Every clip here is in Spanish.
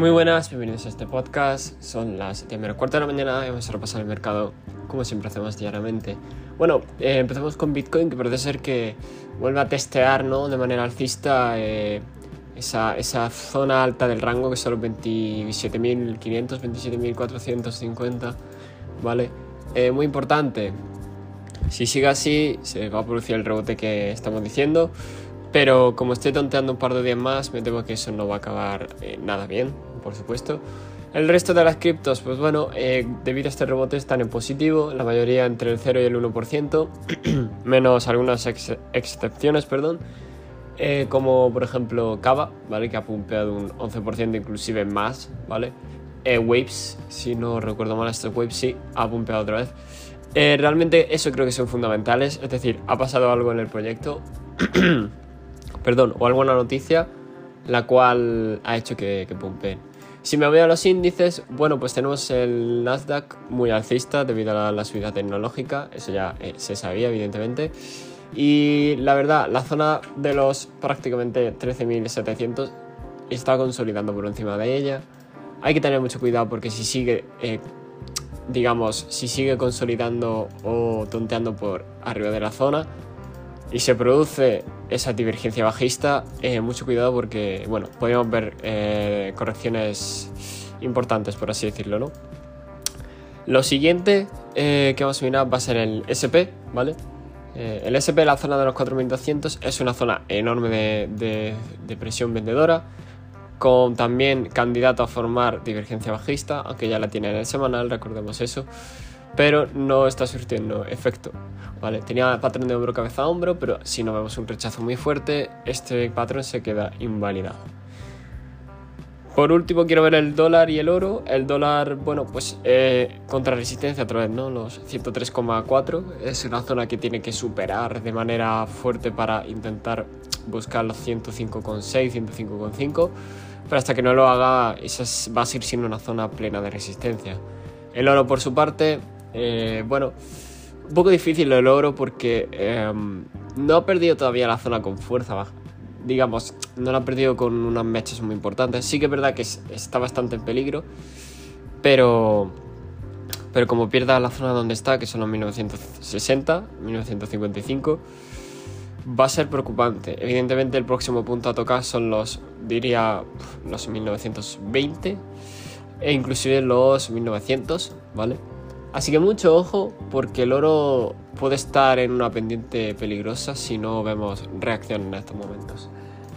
Muy buenas, bienvenidos a este podcast. Son las 7 menos cuarto de la mañana y vamos a repasar el mercado como siempre hacemos diariamente. Bueno, eh, empezamos con Bitcoin, que parece ser que vuelve a testear ¿no? de manera alcista eh, esa, esa, zona alta del rango que son los 27.500, 27.450, ¿vale? Eh, muy importante, si sigue así se va a producir el rebote que estamos diciendo. Pero como estoy tonteando un par de días más, me temo que eso no va a acabar nada bien, por supuesto. El resto de las criptos, pues bueno, eh, debido a este rebote están en positivo, la mayoría entre el 0 y el 1%, menos algunas excepciones, perdón, eh, como por ejemplo Kava, ¿vale? Que ha pumpeado un 11%, inclusive más, ¿vale? Eh, Waves, si no recuerdo mal, este Waves sí, ha pumpeado otra vez. realmente eso creo que son fundamentales, es decir, ha pasado algo en el proyecto, perdón, o alguna noticia la cual ha hecho que, que pumpeen. Si me voy a los índices, bueno, pues tenemos el Nasdaq muy alcista debido a la, subida tecnológica, eso ya eh, se sabía evidentemente. Y la verdad, la zona de los prácticamente 13.700 está consolidando por encima de ella. Hay que tener mucho cuidado porque si sigue, eh, digamos, si sigue consolidando o tonteando por arriba de la zona, y se produce esa divergencia bajista, eh, mucho cuidado porque, bueno, podemos ver eh, correcciones importantes, por así decirlo, ¿no? Lo siguiente eh, que vamos a mirar va a ser el SP, ¿vale? el SP, la zona de los 4200, es una zona enorme de, de presión vendedora, con también candidato a formar divergencia bajista, aunque ya la tiene en el semanal, recordemos eso pero no está surtiendo efecto. ¿vale? Tenía patrón de hombro cabeza a hombro, pero si no vemos un rechazo muy fuerte, este patrón se queda invalidado. Por último, quiero ver el dólar y el oro. El dólar, bueno, pues eh, contra resistencia otra vez, ¿no? Los 103,4 es una zona que tiene que superar de manera fuerte para intentar buscar los 105,6, 105,5. Pero hasta que no lo haga, esa va a seguir siendo una zona plena de resistencia. El oro, por su parte, eh, bueno, un poco difícil lo oro porque em, no ha perdido todavía la zona con fuerza baja. Digamos, no la ha perdido con unas mechas muy importantes. Sí que es verdad que está bastante en peligro, pero, pero como pierda la zona donde está, que son los 1960, 1955, va a ser preocupante. Evidentemente el próximo punto a tocar son los, diría, los 1920 e inclusive los 1900, ¿vale? Así que mucho ojo porque el oro puede estar en una pendiente peligrosa si no vemos reacción en estos momentos.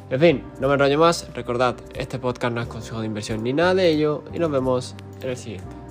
En fin, no me enrollo más, recordad, este podcast no es consejo de inversión ni nada de ello y nos vemos en el siguiente.